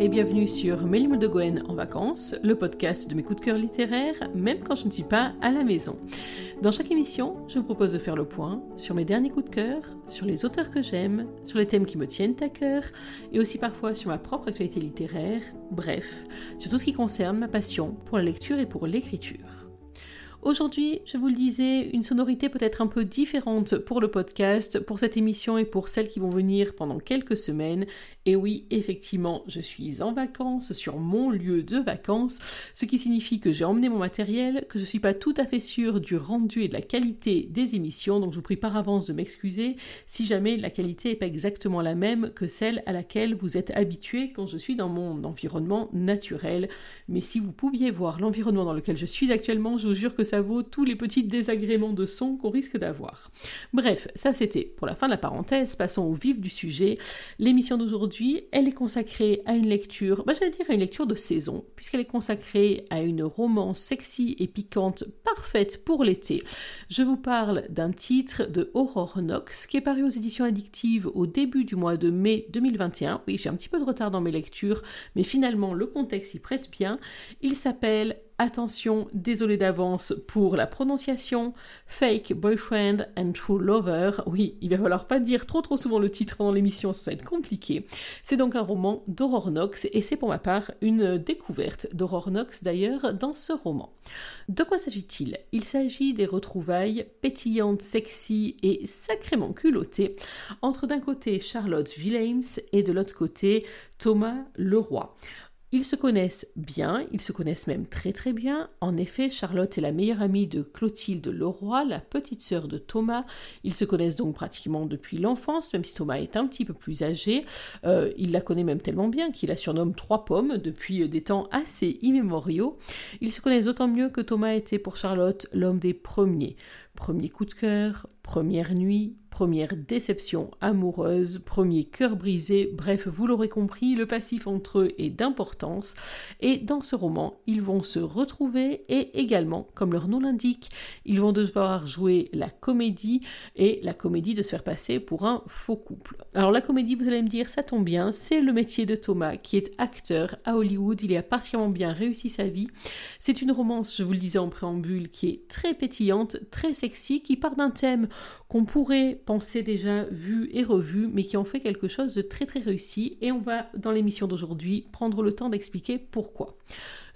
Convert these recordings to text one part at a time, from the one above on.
et bienvenue sur Mélim de Gouen en vacances, le podcast de mes coups de cœur littéraires, même quand je ne suis pas à la maison. Dans chaque émission, je vous propose de faire le point sur mes derniers coups de cœur, sur les auteurs que j'aime, sur les thèmes qui me tiennent à cœur, et aussi parfois sur ma propre actualité littéraire, bref, sur tout ce qui concerne ma passion pour la lecture et pour l'écriture. Aujourd'hui, je vous le disais, une sonorité peut-être un peu différente pour le podcast, pour cette émission et pour celles qui vont venir pendant quelques semaines. Et oui, effectivement, je suis en vacances sur mon lieu de vacances, ce qui signifie que j'ai emmené mon matériel, que je ne suis pas tout à fait sûre du rendu et de la qualité des émissions, donc je vous prie par avance de m'excuser si jamais la qualité n'est pas exactement la même que celle à laquelle vous êtes habitué quand je suis dans mon environnement naturel. Mais si vous pouviez voir l'environnement dans lequel je suis actuellement, je vous jure que ça vaut tous les petits désagréments de son qu'on risque d'avoir. Bref, ça c'était pour la fin de la parenthèse, passons au vif du sujet. L'émission d'aujourd'hui, elle est consacrée à une lecture, bah, j'allais dire à une lecture de saison, puisqu'elle est consacrée à une romance sexy et piquante parfaite pour l'été. Je vous parle d'un titre de Aurore Knox qui est paru aux éditions addictives au début du mois de mai 2021. Oui, j'ai un petit peu de retard dans mes lectures, mais finalement le contexte y prête bien. Il s'appelle Attention, désolé d'avance pour la prononciation. Fake Boyfriend and True Lover. Oui, il va falloir pas dire trop trop souvent le titre dans l'émission, ça va être compliqué. C'est donc un roman d'Aurore Knox et c'est pour ma part une découverte d'Aurore Knox d'ailleurs dans ce roman. De quoi s'agit-il? Il s'agit des retrouvailles pétillantes, sexy et sacrément culottées entre d'un côté Charlotte Willems et de l'autre côté Thomas Leroy. Ils se connaissent bien, ils se connaissent même très très bien. En effet, Charlotte est la meilleure amie de Clotilde Leroy, la petite sœur de Thomas. Ils se connaissent donc pratiquement depuis l'enfance, même si Thomas est un petit peu plus âgé. Euh, il la connaît même tellement bien qu'il la surnomme Trois Pommes depuis des temps assez immémoriaux. Ils se connaissent d'autant mieux que Thomas était pour Charlotte l'homme des premiers. Premier coup de cœur, première nuit, première déception amoureuse, premier cœur brisé, bref, vous l'aurez compris, le passif entre eux est d'importance, et dans ce roman, ils vont se retrouver, et également, comme leur nom l'indique, ils vont devoir jouer la comédie, et la comédie de se faire passer pour un faux couple. Alors la comédie, vous allez me dire, ça tombe bien, c'est le métier de Thomas, qui est acteur à Hollywood, il a particulièrement bien réussi sa vie. C'est une romance, je vous le disais en préambule, qui est très pétillante, très sexy, qui part d'un thème qu'on pourrait penser déjà vu et revu, mais qui ont fait quelque chose de très très réussi. Et on va, dans l'émission d'aujourd'hui, prendre le temps d'expliquer pourquoi.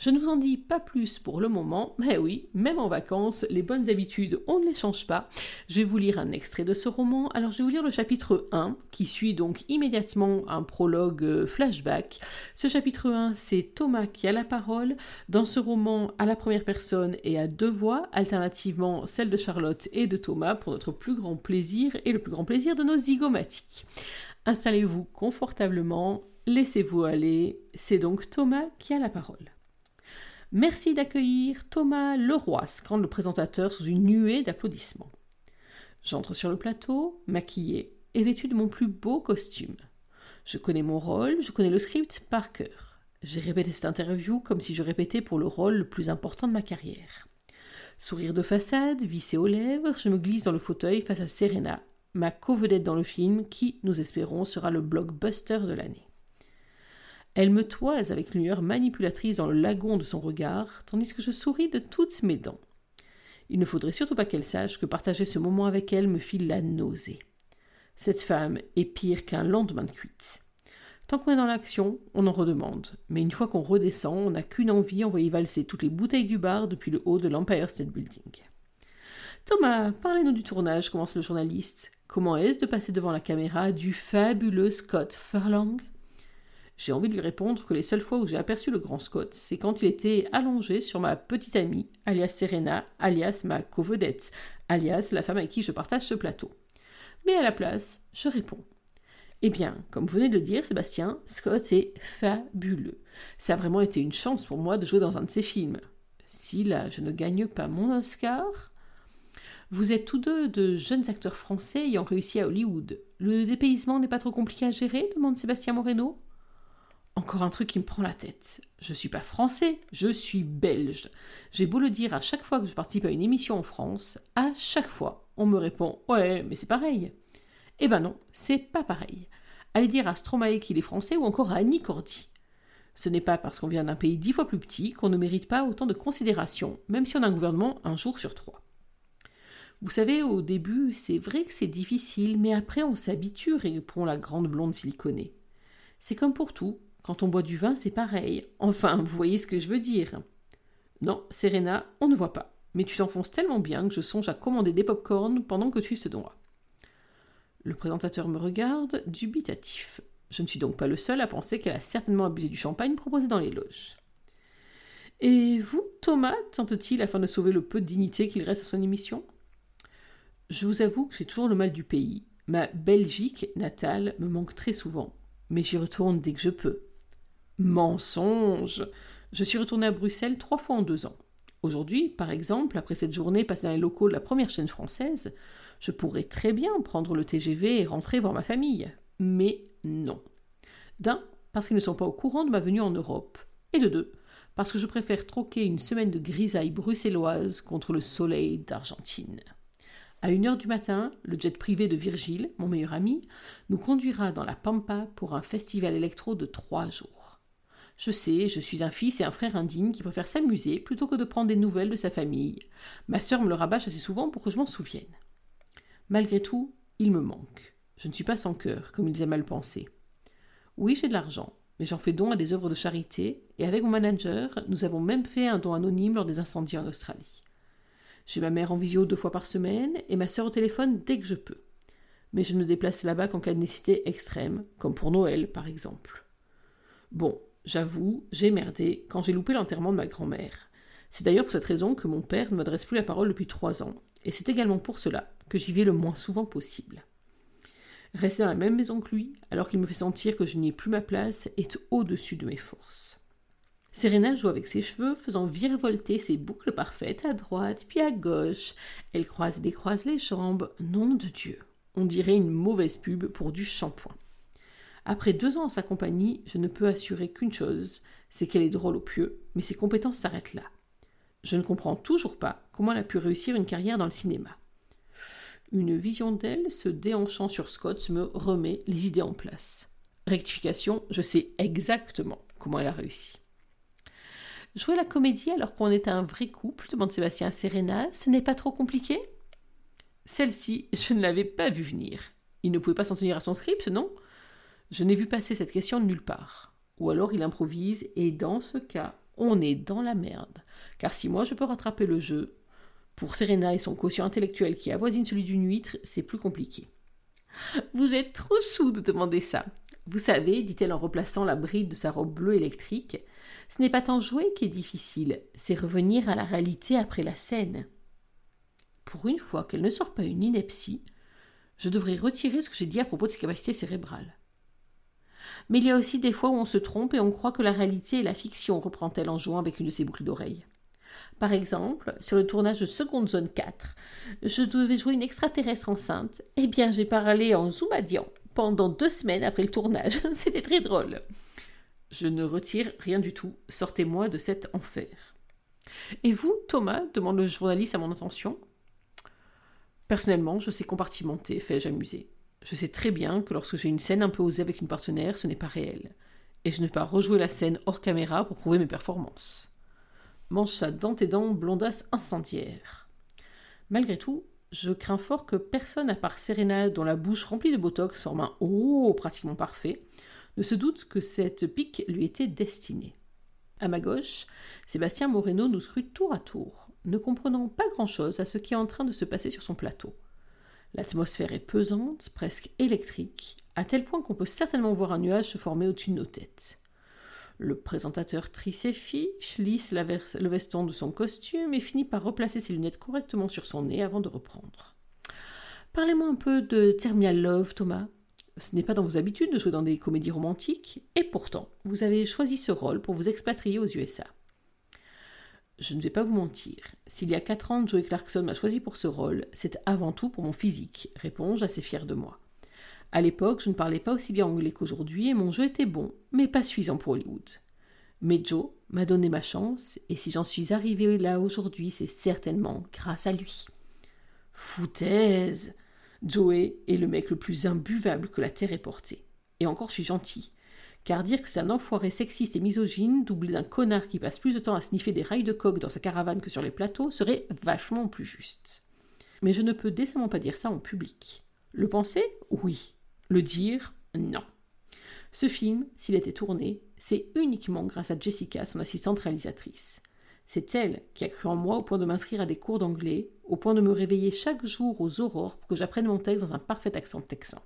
Je ne vous en dis pas plus pour le moment, mais oui, même en vacances, les bonnes habitudes, on ne les change pas. Je vais vous lire un extrait de ce roman. Alors je vais vous lire le chapitre 1, qui suit donc immédiatement un prologue euh, flashback. Ce chapitre 1, c'est Thomas qui a la parole. Dans ce roman, à la première personne et à deux voix, alternativement celle de Charlotte et de Thomas, pour notre plus grand plaisir et le plus grand plaisir de nos zygomatiques. Installez-vous confortablement, laissez-vous aller, c'est donc Thomas qui a la parole. Merci d'accueillir Thomas Leroy, scande le présentateur sous une nuée d'applaudissements. J'entre sur le plateau, maquillé et vêtu de mon plus beau costume. Je connais mon rôle, je connais le script par cœur. J'ai répété cette interview comme si je répétais pour le rôle le plus important de ma carrière. Sourire de façade, vissé aux lèvres, je me glisse dans le fauteuil face à Serena, ma co-vedette dans le film qui, nous espérons, sera le blockbuster de l'année. Elle me toise avec une lueur manipulatrice dans le lagon de son regard, tandis que je souris de toutes mes dents. Il ne faudrait surtout pas qu'elle sache que partager ce moment avec elle me file la nausée. Cette femme est pire qu'un lendemain de cuite. Tant qu'on est dans l'action, on en redemande, mais une fois qu'on redescend, on n'a qu'une envie, envoyer valser toutes les bouteilles du bar depuis le haut de l'Empire State Building. Thomas, parlez-nous du tournage, commence le journaliste. Comment est-ce de passer devant la caméra du fabuleux Scott Furlong? J'ai envie de lui répondre que les seules fois où j'ai aperçu le grand Scott, c'est quand il était allongé sur ma petite amie, alias Serena, alias ma co-vedette, alias la femme avec qui je partage ce plateau. Mais à la place, je réponds. Eh bien, comme vous venez de le dire, Sébastien, Scott est fabuleux. Ça a vraiment été une chance pour moi de jouer dans un de ses films. Si là, je ne gagne pas mon Oscar. Vous êtes tous deux de jeunes acteurs français ayant réussi à Hollywood. Le dépaysement n'est pas trop compliqué à gérer demande Sébastien Moreno. Encore un truc qui me prend la tête. Je suis pas français, je suis belge. J'ai beau le dire à chaque fois que je participe à une émission en France, à chaque fois, on me répond Ouais, mais c'est pareil. Eh ben non, c'est pas pareil. Allez dire à Stromae qu'il est français ou encore à Annie. Ce n'est pas parce qu'on vient d'un pays dix fois plus petit qu'on ne mérite pas autant de considération, même si on a un gouvernement un jour sur trois. Vous savez, au début, c'est vrai que c'est difficile, mais après on s'habitue, répond la grande blonde siliconée. C'est comme pour tout, quand on boit du vin, c'est pareil. Enfin, vous voyez ce que je veux dire. Non, Serena, on ne voit pas. Mais tu t'enfonces tellement bien que je songe à commander des pop-corn pendant que tu te noies. Le présentateur me regarde, dubitatif. Je ne suis donc pas le seul à penser qu'elle a certainement abusé du champagne proposé dans les loges. Et vous, Thomas, tente-t-il afin de sauver le peu de dignité qu'il reste à son émission? Je vous avoue que j'ai toujours le mal du pays. Ma Belgique natale me manque très souvent, mais j'y retourne dès que je peux. Mensonge Je suis retourné à Bruxelles trois fois en deux ans. Aujourd'hui, par exemple, après cette journée passée dans les locaux de la première chaîne française, je pourrais très bien prendre le TGV et rentrer voir ma famille. Mais non. D'un, parce qu'ils ne sont pas au courant de ma venue en Europe. Et de deux, parce que je préfère troquer une semaine de grisaille bruxelloise contre le soleil d'Argentine. À une heure du matin, le jet privé de Virgile, mon meilleur ami, nous conduira dans la Pampa pour un festival électro de trois jours. Je sais, je suis un fils et un frère indigne qui préfère s'amuser plutôt que de prendre des nouvelles de sa famille. Ma sœur me le rabâche assez souvent pour que je m'en souvienne. Malgré tout, il me manque. Je ne suis pas sans cœur, comme ils aiment à le penser. Oui, j'ai de l'argent, mais j'en fais don à des œuvres de charité, et avec mon manager, nous avons même fait un don anonyme lors des incendies en Australie. J'ai ma mère en visio deux fois par semaine et ma sœur au téléphone dès que je peux. Mais je ne me déplace là-bas qu'en cas de nécessité extrême, comme pour Noël par exemple. Bon, j'avoue, j'ai merdé quand j'ai loupé l'enterrement de ma grand-mère. C'est d'ailleurs pour cette raison que mon père ne m'adresse plus la parole depuis trois ans, et c'est également pour cela que j'y vais le moins souvent possible. Rester dans la même maison que lui, alors qu'il me fait sentir que je n'y ai plus ma place, est au-dessus de mes forces. Serena joue avec ses cheveux, faisant virevolter ses boucles parfaites à droite puis à gauche. Elle croise et décroise les jambes. Nom de Dieu. On dirait une mauvaise pub pour du shampoing. Après deux ans en sa compagnie, je ne peux assurer qu'une chose, c'est qu'elle est drôle au pieu, mais ses compétences s'arrêtent là. Je ne comprends toujours pas comment elle a pu réussir une carrière dans le cinéma. Une vision d'elle se déhanchant sur Scott me remet les idées en place. Rectification, je sais exactement comment elle a réussi. Jouer la comédie alors qu'on est un vrai couple demande Sébastien à Serena. Ce n'est pas trop compliqué? Celle-ci, je ne l'avais pas vue venir. Il ne pouvait pas s'en tenir à son script, non? Je n'ai vu passer cette question nulle part. Ou alors il improvise, et dans ce cas, on est dans la merde. Car si moi je peux rattraper le jeu, pour Serena et son quotient intellectuel qui avoisine celui d'une huître, c'est plus compliqué. Vous êtes trop chou de demander ça. Vous savez, dit-elle en replaçant la bride de sa robe bleue électrique, ce n'est pas tant jouer qui est difficile, c'est revenir à la réalité après la scène. Pour une fois qu'elle ne sort pas une ineptie, je devrais retirer ce que j'ai dit à propos de ses capacités cérébrales. Mais il y a aussi des fois où on se trompe et on croit que la réalité est la fiction, reprend-elle en jouant avec une de ses boucles d'oreilles. Par exemple, sur le tournage de Seconde Zone 4, je devais jouer une extraterrestre enceinte. Eh bien, j'ai parlé en zoomadian pendant deux semaines après le tournage. C'était très drôle. Je ne retire rien du tout. Sortez-moi de cet enfer. Et vous, Thomas demande le journaliste à mon attention. Personnellement, je sais compartimenter, fais-je amusé. Je sais très bien que lorsque j'ai une scène un peu osée avec une partenaire, ce n'est pas réel. Et je ne vais pas rejouer la scène hors caméra pour prouver mes performances. Mange ça dans tes dents, blondasse incendiaire. Malgré tout, je crains fort que personne à part Serena, dont la bouche remplie de botox forme un O pratiquement parfait, ne se doute que cette pique lui était destinée. À ma gauche, Sébastien Moreno nous scrute tour à tour, ne comprenant pas grand-chose à ce qui est en train de se passer sur son plateau. L'atmosphère est pesante, presque électrique, à tel point qu'on peut certainement voir un nuage se former au-dessus de nos têtes. Le présentateur trie ses fiches, lisse le veston de son costume et finit par replacer ses lunettes correctement sur son nez avant de reprendre. Parlez-moi un peu de Terminal Love, Thomas. Ce n'est pas dans vos habitudes de jouer dans des comédies romantiques, et pourtant, vous avez choisi ce rôle pour vous expatrier aux USA. Je ne vais pas vous mentir, s'il y a quatre ans, Joey Clarkson m'a choisi pour ce rôle, c'est avant tout pour mon physique, répond-je assez fier de moi. À l'époque, je ne parlais pas aussi bien anglais qu'aujourd'hui et mon jeu était bon, mais pas suffisant pour Hollywood. Mais Joe m'a donné ma chance, et si j'en suis arrivé là aujourd'hui, c'est certainement grâce à lui. Foutaise Joey est le mec le plus imbuvable que la terre ait porté. Et encore, je suis gentil, Car dire que c'est un enfoiré sexiste et misogyne, doublé d'un connard qui passe plus de temps à sniffer des rails de coque dans sa caravane que sur les plateaux, serait vachement plus juste. Mais je ne peux décemment pas dire ça en public. Le penser? Oui. Le dire? Non. Ce film, s'il était tourné, c'est uniquement grâce à Jessica, son assistante réalisatrice. C'est elle qui a cru en moi au point de m'inscrire à des cours d'anglais, au point de me réveiller chaque jour aux aurores pour que j'apprenne mon texte dans un parfait accent texan.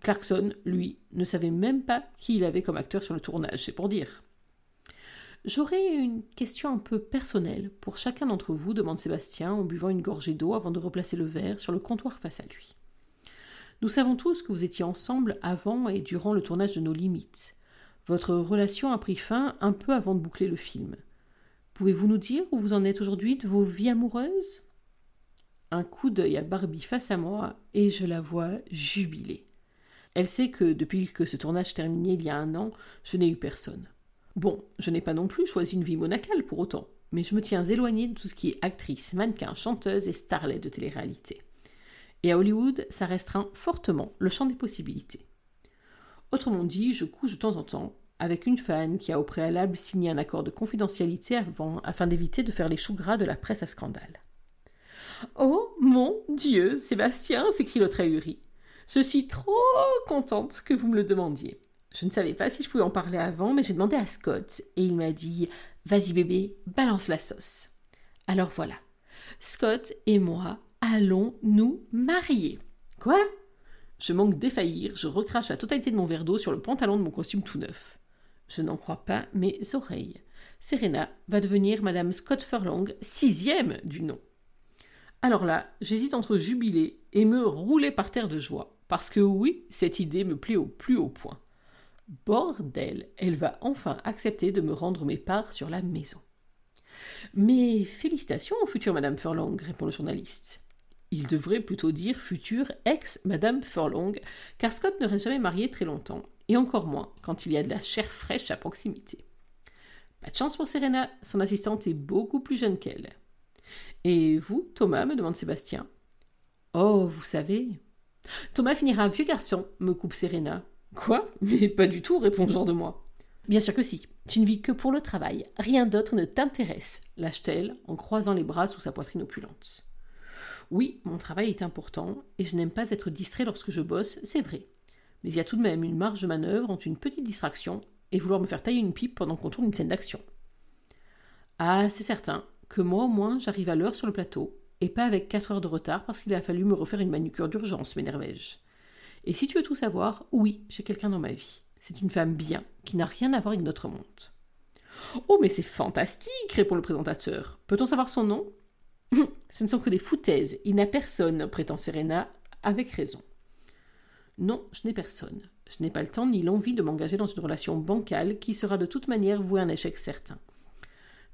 Clarkson, lui, ne savait même pas qui il avait comme acteur sur le tournage, c'est pour dire. J'aurais une question un peu personnelle pour chacun d'entre vous, demande Sébastien en buvant une gorgée d'eau avant de replacer le verre sur le comptoir face à lui. Nous savons tous que vous étiez ensemble avant et durant le tournage de Nos Limites. Votre relation a pris fin un peu avant de boucler le film. Pouvez-vous nous dire où vous en êtes aujourd'hui de vos vies amoureuses? Un coup d'œil à Barbie face à moi et je la vois jubilée. Elle sait que depuis que ce tournage terminé il y a un an, je n'ai eu personne. Bon, je n'ai pas non plus choisi une vie monacale pour autant, mais je me tiens éloignée de tout ce qui est actrice, mannequin, chanteuse et starlet de télé-réalité. Et à Hollywood, ça restreint fortement le champ des possibilités. Autrement dit, je couche de temps en temps avec une fan qui a au préalable signé un accord de confidentialité avant, afin d'éviter de faire les choux gras de la presse à scandale. Oh mon Dieu, Sébastien, s'écrie l'autre. Je suis trop contente que vous me le demandiez. Je ne savais pas si je pouvais en parler avant, mais j'ai demandé à Scott et il m'a dit Vas-y bébé, balance la sauce. Alors voilà, Scott et moi allons nous marier. Quoi? Je manque d'effaillir, je recrache la totalité de mon verre d'eau sur le pantalon de mon costume tout neuf. Je n'en crois pas mes oreilles. Serena va devenir Madame Scott Furlong, sixième du nom. Alors là, j'hésite entre jubiler et me rouler par terre de joie, parce que oui, cette idée me plaît au plus haut point. Bordel, elle va enfin accepter de me rendre mes parts sur la maison. Mes félicitations, future Madame Furlong, répond le journaliste. Il devrait plutôt dire future ex-Madame Furlong, car Scott ne reste jamais marié très longtemps, et encore moins quand il y a de la chair fraîche à proximité. Pas de chance pour Serena, son assistante est beaucoup plus jeune qu'elle. Et vous, Thomas me demande Sébastien. Oh, vous savez. Thomas finira un vieux garçon, me coupe Serena. Quoi? Mais pas du tout, répond Jean de moi. Bien sûr que si. Tu ne vis que pour le travail. Rien d'autre ne t'intéresse, lâche-t-elle en croisant les bras sous sa poitrine opulente. Oui, mon travail est important, et je n'aime pas être distrait lorsque je bosse, c'est vrai mais il y a tout de même une marge de manœuvre entre une petite distraction et vouloir me faire tailler une pipe pendant qu'on tourne une scène d'action. Ah, c'est certain que moi au moins j'arrive à l'heure sur le plateau, et pas avec quatre heures de retard parce qu'il a fallu me refaire une manucure d'urgence, m'énervai-je. Et si tu veux tout savoir, oui, j'ai quelqu'un dans ma vie. C'est une femme bien, qui n'a rien à voir avec notre monde. Oh, mais c'est fantastique, répond le présentateur. Peut-on savoir son nom? Ce ne sont que des foutaises. Il n'a personne, prétend Serena, avec raison. Non, je n'ai personne. Je n'ai pas le temps ni l'envie de m'engager dans une relation bancale qui sera de toute manière vouée à un échec certain.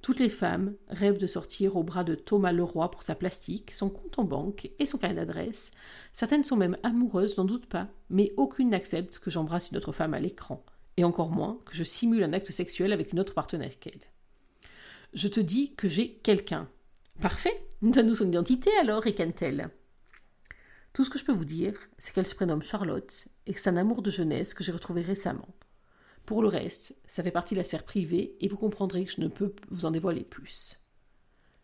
Toutes les femmes rêvent de sortir au bras de Thomas Leroy pour sa plastique, son compte en banque et son carnet d'adresse. Certaines sont même amoureuses, n'en doute pas, mais aucune n'accepte que j'embrasse une autre femme à l'écran, et encore moins que je simule un acte sexuel avec une autre partenaire qu'elle. Je te dis que j'ai quelqu'un. Parfait, donne-nous son identité alors, ricane-t-elle. Tout ce que je peux vous dire, c'est qu'elle se prénomme Charlotte et que c'est un amour de jeunesse que j'ai retrouvé récemment. Pour le reste, ça fait partie de la sphère privée et vous comprendrez que je ne peux vous en dévoiler plus.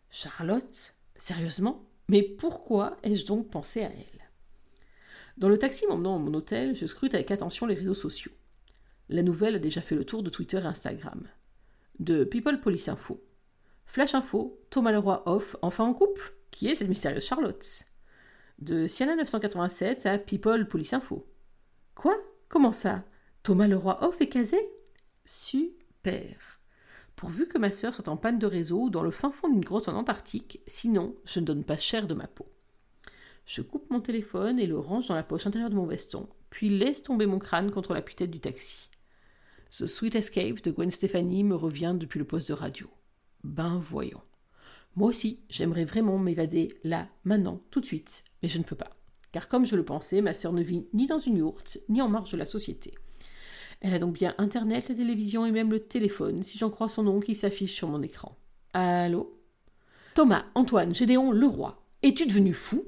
Charlotte? Sérieusement? Mais pourquoi ai-je donc pensé à elle? Dans le taxi m'emmenant à mon hôtel, je scrute avec attention les réseaux sociaux. La nouvelle a déjà fait le tour de Twitter et Instagram. De People Police Info. Flash Info, Thomas Leroy off, enfin en couple? Qui est cette mystérieuse Charlotte? De Siena 987 à People Police Info. Quoi? Comment ça? Thomas Leroy off et casé Super. Pourvu que ma sœur soit en panne de réseau ou dans le fin fond d'une grotte en Antarctique, sinon je ne donne pas cher de ma peau. Je coupe mon téléphone et le range dans la poche intérieure de mon veston, puis laisse tomber mon crâne contre la putette du taxi. Ce Sweet Escape de Gwen Stefani me revient depuis le poste de radio. Ben voyons. Moi aussi, j'aimerais vraiment m'évader là, maintenant, tout de suite, mais je ne peux pas. Car comme je le pensais, ma sœur ne vit ni dans une yourte, ni en marge de la société. Elle a donc bien Internet, la télévision et même le téléphone, si j'en crois son nom qui s'affiche sur mon écran. Allô? Thomas, Antoine, Gédéon, Leroy, es-tu devenu fou?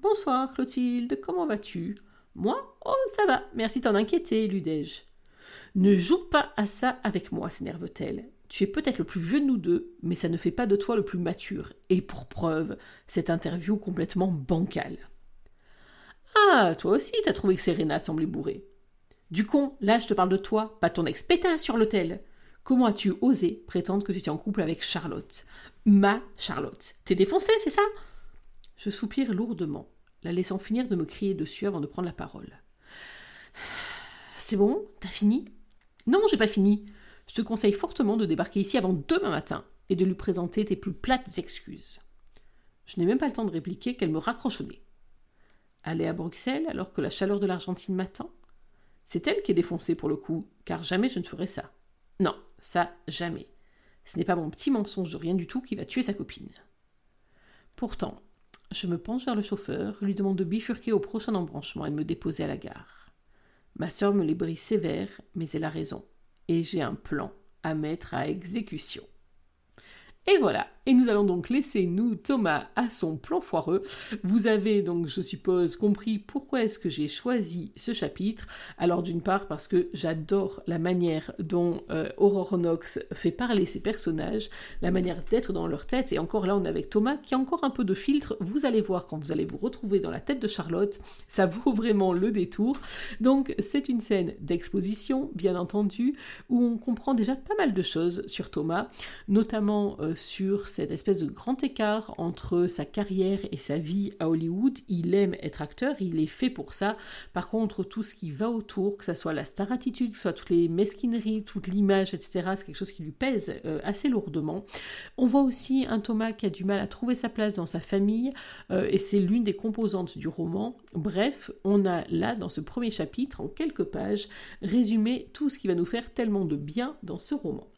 Bonsoir, Clotilde, comment vas-tu? Moi? Oh, ça va, merci t'en inquiéter, ludai Ne joue pas à ça avec moi, s'énerve-t-elle. Tu es peut-être le plus vieux de nous deux, mais ça ne fait pas de toi le plus mature. Et pour preuve, cette interview complètement bancale. Ah, toi aussi, t'as trouvé que Serena semblait bourrée. Du con, là je te parle de toi, pas ton ex-pétain sur l'hôtel. Comment as-tu osé prétendre que tu étais en couple avec Charlotte? Ma Charlotte. T'es défoncé, c'est ça? Je soupire lourdement, la laissant finir de me crier dessus avant de prendre la parole. C'est bon? T'as fini? Non, j'ai pas fini. Je te conseille fortement de débarquer ici avant demain matin et de lui présenter tes plus plates excuses. Je n'ai même pas le temps de répliquer qu'elle me nez. Aller à Bruxelles alors que la chaleur de l'Argentine m'attend C'est elle qui est défoncée pour le coup, car jamais je ne ferai ça. Non, ça, jamais. Ce n'est pas mon petit mensonge de rien du tout qui va tuer sa copine. Pourtant, je me penche vers le chauffeur, lui demande de bifurquer au prochain embranchement et de me déposer à la gare. Ma sœur me les brise sévère, mais elle a raison, et j'ai un plan à mettre à exécution. Et voilà, et nous allons donc laisser nous Thomas à son plan foireux. Vous avez donc, je suppose, compris pourquoi est-ce que j'ai choisi ce chapitre. Alors d'une part parce que j'adore la manière dont euh, Aurore Knox fait parler ses personnages, la manière d'être dans leur tête. Et encore là, on est avec Thomas qui a encore un peu de filtre. Vous allez voir quand vous allez vous retrouver dans la tête de Charlotte, ça vaut vraiment le détour. Donc c'est une scène d'exposition, bien entendu, où on comprend déjà pas mal de choses sur Thomas, notamment euh, sur cette espèce de grand écart entre sa carrière et sa vie à Hollywood. Il aime être acteur, il est fait pour ça. Par contre, tout ce qui va autour, que ce soit la star attitude, que ce soit toutes les mesquineries, toute l'image, etc., c'est quelque chose qui lui pèse euh, assez lourdement. On voit aussi un Thomas qui a du mal à trouver sa place dans sa famille, euh, et c'est l'une des composantes du roman. Bref, on a là, dans ce premier chapitre, en quelques pages, résumé tout ce qui va nous faire tellement de bien dans ce roman.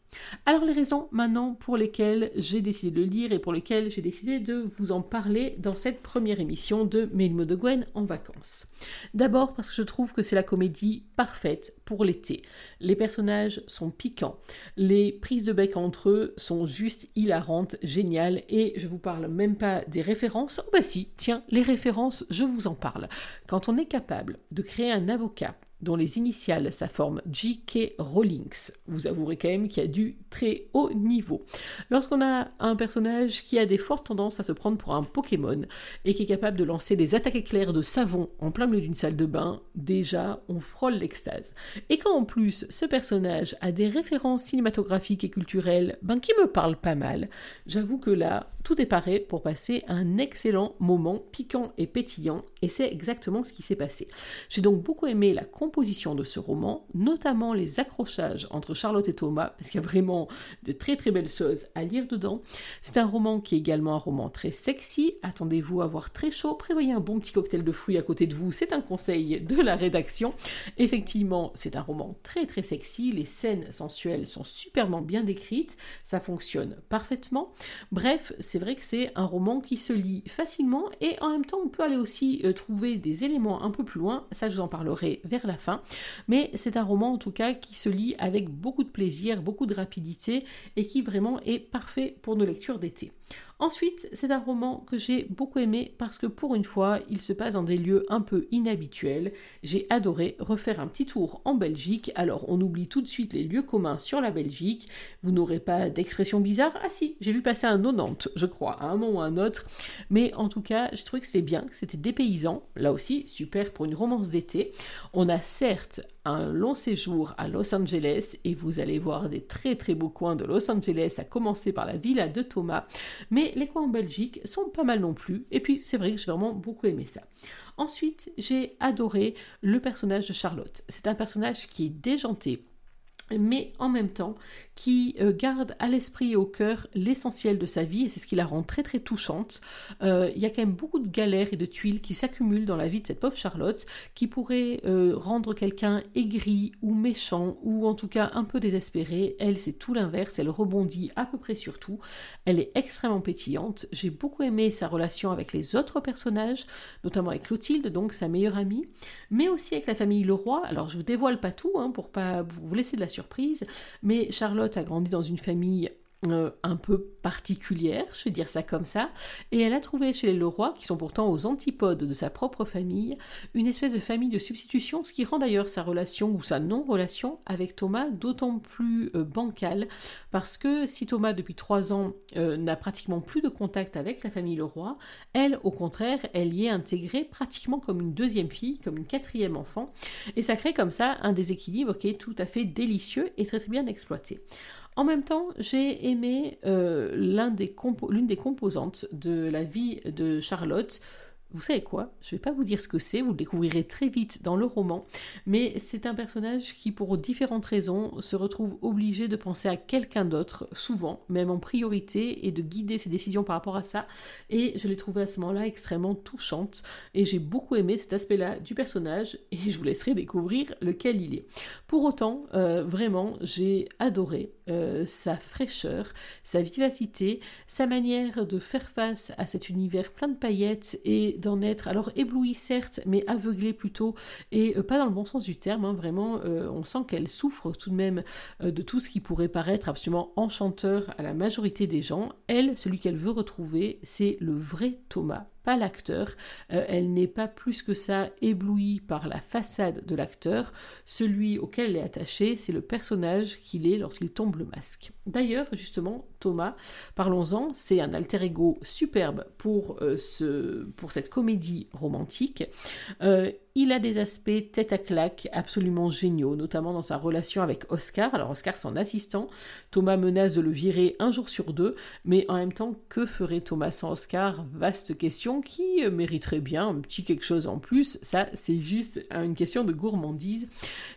Alors les raisons maintenant pour lesquelles j'ai décidé de lire et pour lesquelles j'ai décidé de vous en parler dans cette première émission de Mélimo de Gwen en vacances. D'abord parce que je trouve que c'est la comédie parfaite pour l'été. Les personnages sont piquants, les prises de bec entre eux sont juste hilarantes, géniales et je vous parle même pas des références. Oh bah si, tiens, les références, je vous en parle. Quand on est capable de créer un avocat dont les initiales sa forme J.K. Rowlings. Vous avouerez quand même qu'il y a du très haut niveau. Lorsqu'on a un personnage qui a des fortes tendances à se prendre pour un Pokémon et qui est capable de lancer des attaques éclairs de savon en plein milieu d'une salle de bain, déjà on frôle l'extase. Et quand en plus ce personnage a des références cinématographiques et culturelles ben, qui me parlent pas mal, j'avoue que là, tout est paré pour passer un excellent moment piquant et pétillant et c'est exactement ce qui s'est passé. J'ai donc beaucoup aimé la de ce roman, notamment les accrochages entre Charlotte et Thomas, parce qu'il y a vraiment de très très belles choses à lire dedans. C'est un roman qui est également un roman très sexy. Attendez-vous à voir très chaud, prévoyez un bon petit cocktail de fruits à côté de vous, c'est un conseil de la rédaction. Effectivement, c'est un roman très très sexy, les scènes sensuelles sont superbement bien décrites, ça fonctionne parfaitement. Bref, c'est vrai que c'est un roman qui se lit facilement et en même temps on peut aller aussi euh, trouver des éléments un peu plus loin, ça je vous en parlerai vers la mais c'est un roman en tout cas qui se lit avec beaucoup de plaisir, beaucoup de rapidité et qui vraiment est parfait pour nos lectures d'été. Ensuite, c'est un roman que j'ai beaucoup aimé parce que pour une fois, il se passe dans des lieux un peu inhabituels. J'ai adoré refaire un petit tour en Belgique. Alors, on oublie tout de suite les lieux communs sur la Belgique. Vous n'aurez pas d'expression bizarre? Ah si, j'ai vu passer un 90, je crois, à un moment ou à un autre. Mais en tout cas, j'ai trouvé que c'était bien, que c'était dépaysant. Là aussi, super pour une romance d'été. On a certes un long séjour à Los Angeles et vous allez voir des très très beaux coins de Los Angeles, à commencer par la villa de Thomas. Mais les coins en Belgique sont pas mal non plus. Et puis c'est vrai que j'ai vraiment beaucoup aimé ça. Ensuite, j'ai adoré le personnage de Charlotte. C'est un personnage qui est déjanté, mais en même temps qui euh, garde à l'esprit et au cœur l'essentiel de sa vie, et c'est ce qui la rend très très touchante. Euh, il y a quand même beaucoup de galères et de tuiles qui s'accumulent dans la vie de cette pauvre Charlotte, qui pourrait euh, rendre quelqu'un aigri ou méchant, ou en tout cas un peu désespéré. Elle, c'est tout l'inverse, elle rebondit à peu près sur tout. Elle est extrêmement pétillante. J'ai beaucoup aimé sa relation avec les autres personnages, notamment avec Clotilde, donc sa meilleure amie, mais aussi avec la famille Leroy. Alors je vous dévoile pas tout, hein, pour pas vous laisser de la surprise, mais Charlotte a grandi dans une famille euh, un peu particulière, je vais dire ça comme ça, et elle a trouvé chez les Leroy, qui sont pourtant aux antipodes de sa propre famille, une espèce de famille de substitution, ce qui rend d'ailleurs sa relation ou sa non-relation avec Thomas d'autant plus euh, bancale, parce que si Thomas depuis trois ans euh, n'a pratiquement plus de contact avec la famille Leroy, elle au contraire, elle y est intégrée pratiquement comme une deuxième fille, comme une quatrième enfant, et ça crée comme ça un déséquilibre qui est tout à fait délicieux et très très bien exploité. En même temps, j'ai aimé euh, l'une des, composantes de la vie de Charlotte, vous savez quoi? Je ne vais pas vous dire ce que c'est, vous le découvrirez très vite dans le roman, mais c'est un personnage qui, pour différentes raisons, se retrouve obligé de penser à quelqu'un d'autre, souvent, même en priorité, et de guider ses décisions par rapport à ça. Et je l'ai trouvé à ce moment-là extrêmement touchante, et j'ai beaucoup aimé cet aspect-là du personnage, et je vous laisserai découvrir lequel il est. Pour autant, euh, vraiment, j'ai adoré euh, sa fraîcheur, sa vivacité, sa manière de faire face à cet univers plein de paillettes et d'en être alors ébloui certes, mais aveuglé plutôt, et euh, pas dans le bon sens du terme, hein, vraiment, euh, on sent qu'elle souffre tout de même de tout ce qui pourrait paraître absolument enchanteur à la majorité des gens. Elle, celui qu'elle veut retrouver, c'est le vrai Thomas, l'acteur. elle n'est pas plus que ça éblouie par la façade de l'acteur. Celui auquel elle est attachée, c'est le personnage qu'il est lorsqu'il tombe le masque. D'ailleurs, justement, Thomas, parlons-en, c'est un alter ego superbe pour, pour cette comédie romantique. Euh, il a des aspects tête à claque absolument géniaux, notamment dans sa relation avec Oscar. Alors Oscar, son assistant. Thomas menace de le virer un jour sur deux, mais en même temps, que ferait Thomas sans Oscar? Vaste question qui mériterait bien un petit quelque chose en plus. Ça, c'est juste une question de gourmandise.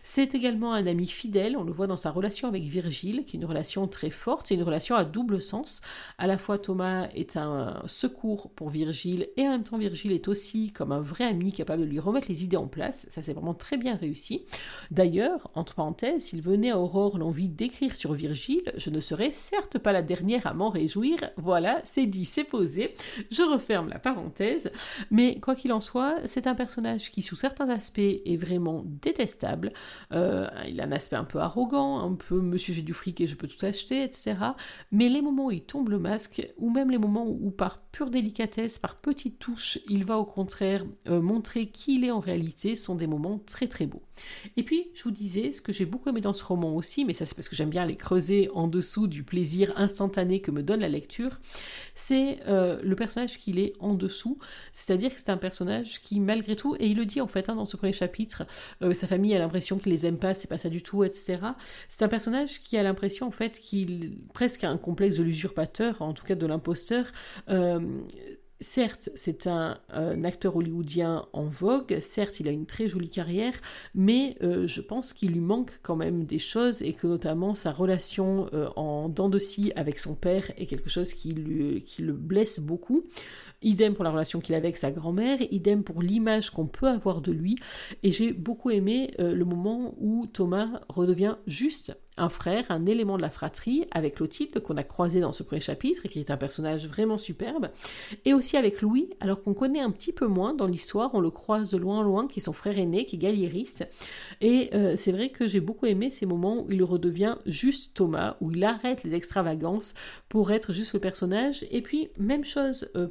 C'est également un ami fidèle. On le voit dans sa relation avec Virgile, qui est une relation très forte. C'est une relation à double sens. À la fois, Thomas est un secours pour Virgile et en même temps, Virgile est aussi comme un vrai ami capable de lui remettre les idées en place. Ça, c'est vraiment très bien réussi. D'ailleurs, entre parenthèses, s'il venait à Aurore l'envie d'écrire sur Virgile, je ne serais certes pas la dernière à m'en réjouir. Voilà, c'est dit, c'est posé. Je referme la parenthèse. Mais quoi qu'il en soit, c'est un personnage qui, sous certains aspects, est vraiment détestable. Euh, il a un aspect un peu arrogant, un peu monsieur j'ai du fric et je peux tout acheter, etc. Mais les moments où il tombe le masque, ou même les moments où, par pure délicatesse, par petites touches, il va au contraire euh, montrer qui il est en réalité sont des moments très très beaux. Et puis, je vous disais, ce que j'ai beaucoup aimé dans ce roman aussi, mais ça c'est parce que j'aime bien les creuser en dessous du plaisir instantané que me donne la lecture, c'est euh, le personnage qu'il est en dessous, c'est-à-dire que c'est un personnage qui, malgré tout, et il le dit en fait hein, dans ce premier chapitre, euh, sa famille a l'impression qu'il les aime pas, c'est pas ça du tout, etc. C'est un personnage qui a l'impression en fait qu'il presque a un complexe de l'usurpateur, en tout cas de l'imposteur. Euh, Certes, c'est un, acteur hollywoodien en vogue, certes, il a une très jolie carrière, mais euh, je pense qu'il lui manque quand même des choses et que notamment sa relation euh, en dents de scie avec son père est quelque chose qui, lui, qui le blesse beaucoup. Idem pour la relation qu'il a avec sa grand-mère, idem pour l'image qu'on peut avoir de lui. Et j'ai beaucoup aimé euh, le moment où Thomas redevient juste un frère, un élément de la fratrie, avec Clotilde qu'on a croisé dans ce premier chapitre et qui est un personnage vraiment superbe, et aussi avec Louis, alors qu'on connaît un petit peu moins dans l'histoire, on le croise de loin en loin, qui est son frère aîné, qui est galliériste, et euh, c'est vrai que j'ai beaucoup aimé ces moments où il redevient juste Thomas, où il arrête les extravagances pour être juste le personnage, et puis même chose euh,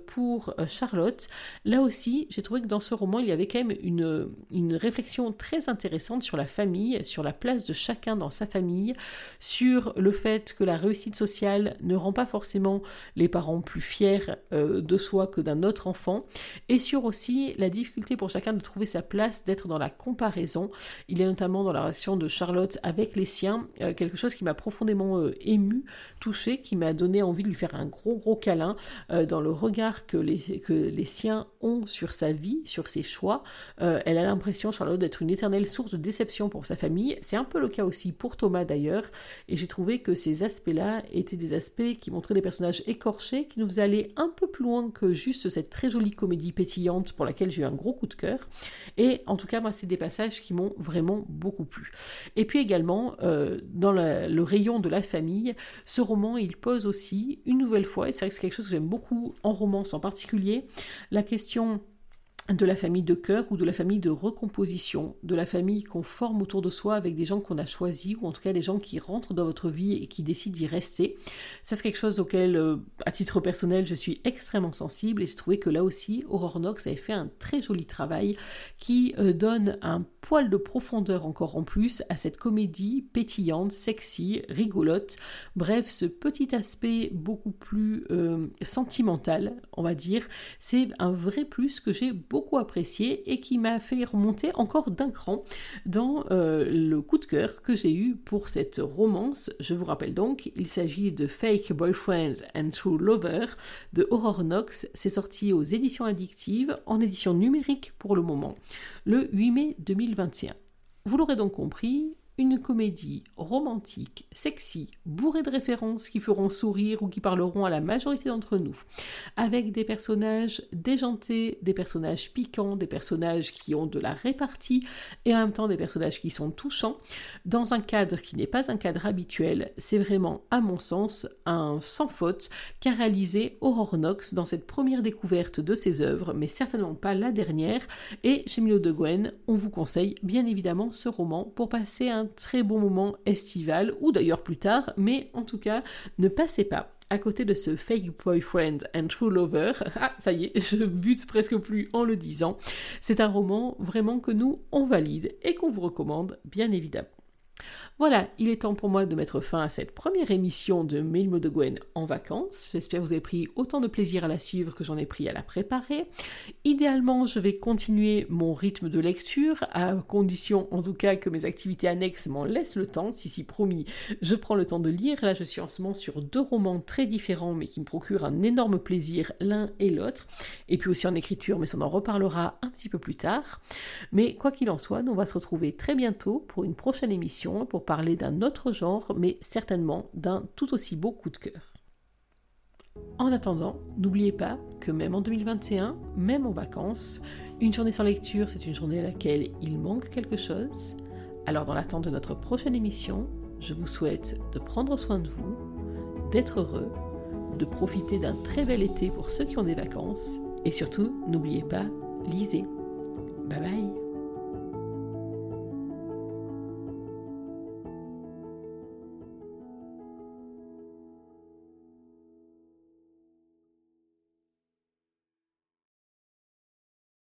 euh, Charlotte, là aussi j'ai trouvé que dans ce roman il y avait quand même une, une réflexion très intéressante sur la famille, sur la place de chacun dans sa famille, sur le fait que la réussite sociale ne rend pas forcément les parents plus fiers euh, de soi que d'un autre enfant, et sur aussi la difficulté pour chacun de trouver sa place, d'être dans la comparaison. Il y a notamment dans la relation de Charlotte avec les siens euh, quelque chose qui m'a profondément ému, touché, qui m'a donné envie de lui faire un gros gros câlin dans le regard que les, que les siens ont sur sa vie, sur ses choix. elle a l'impression, Charlotte, d'être une éternelle source de déception pour sa famille. C'est un peu le cas aussi pour Thomas d'ailleurs et j'ai trouvé que ces aspects-là étaient des aspects qui montraient des personnages écorchés, qui nous faisaient aller un peu plus loin que juste cette très jolie comédie pétillante pour laquelle j'ai eu un gros coup de cœur. Et en tout cas, moi, c'est des passages qui m'ont vraiment beaucoup plu. Et puis également, euh, dans le rayon de la famille, ce roman, il pose aussi, une nouvelle fois, et c'est vrai que c'est quelque chose que j'aime beaucoup en romance en particulier, la question de la famille de cœur ou de la famille de recomposition, de la famille qu'on forme autour de soi avec des gens qu'on a choisis, ou en tout cas des gens qui rentrent dans votre vie et qui décident d'y rester. Ça, c'est quelque chose auquel, euh, à titre personnel, je suis extrêmement sensible et j'ai trouvé que là aussi, Aurore Knox avait fait un très joli travail qui euh, donne un poil de profondeur encore en plus à cette comédie pétillante, sexy, rigolote. Bref, ce petit aspect beaucoup plus euh, sentimental, on va dire, c'est un vrai plus que j'ai beaucoup apprécié et qui m'a fait remonter encore d'un cran dans euh, le coup de cœur que j'ai eu pour cette romance. Je vous rappelle donc, il s'agit de Fake Boyfriend and True Lover de Aurore Knox. C'est sorti aux éditions addictives en édition numérique pour le moment, le 8 mai 2021. Vous l'aurez donc compris, une comédie romantique, sexy, bourrée de références qui feront sourire ou qui parleront à la majorité d'entre nous, avec des personnages déjantés, des personnages piquants, des personnages qui ont de la répartie et en même temps des personnages qui sont touchants, dans un cadre qui n'est pas un cadre habituel, c'est vraiment, à mon sens, un sans faute qu'a réalisé Aurore Knox dans cette première découverte de ses œuvres, mais certainement pas la dernière, et chez Milo de Gwen, on vous conseille bien évidemment ce roman pour passer un très bon moment estival, ou d'ailleurs plus tard, mais en tout cas, ne passez pas à côté de ce fake boyfriend and true lover, ah ça y est, je bute presque plus en le disant, c'est un roman vraiment que nous on valide et qu'on vous recommande bien évidemment. Voilà, il est temps pour moi de mettre fin à cette première émission de Milmo de Gwen en vacances. J'espère que vous avez pris autant de plaisir à la suivre que j'en ai pris à la préparer. Idéalement, je vais continuer mon rythme de lecture, à condition en tout cas que mes activités annexes m'en laissent le temps. Si, si, promis, je prends le temps de lire. Là, je suis en ce moment sur deux romans très différents, mais qui me procurent un énorme plaisir l'un et l'autre. Et puis aussi en écriture, mais ça en reparlera un petit peu plus tard. Mais quoi qu'il en soit, on va se retrouver très bientôt pour une prochaine émission, pour parler d'un autre genre, mais certainement d'un tout aussi beau coup de cœur. En attendant, n'oubliez pas que même en 2021, même en vacances, une journée sans lecture, c'est une journée à laquelle il manque quelque chose. Alors dans l'attente de notre prochaine émission, je vous souhaite de prendre soin de vous, d'être heureux, de profiter d'un très bel été pour ceux qui ont des vacances, et surtout, n'oubliez pas, lisez. Bye bye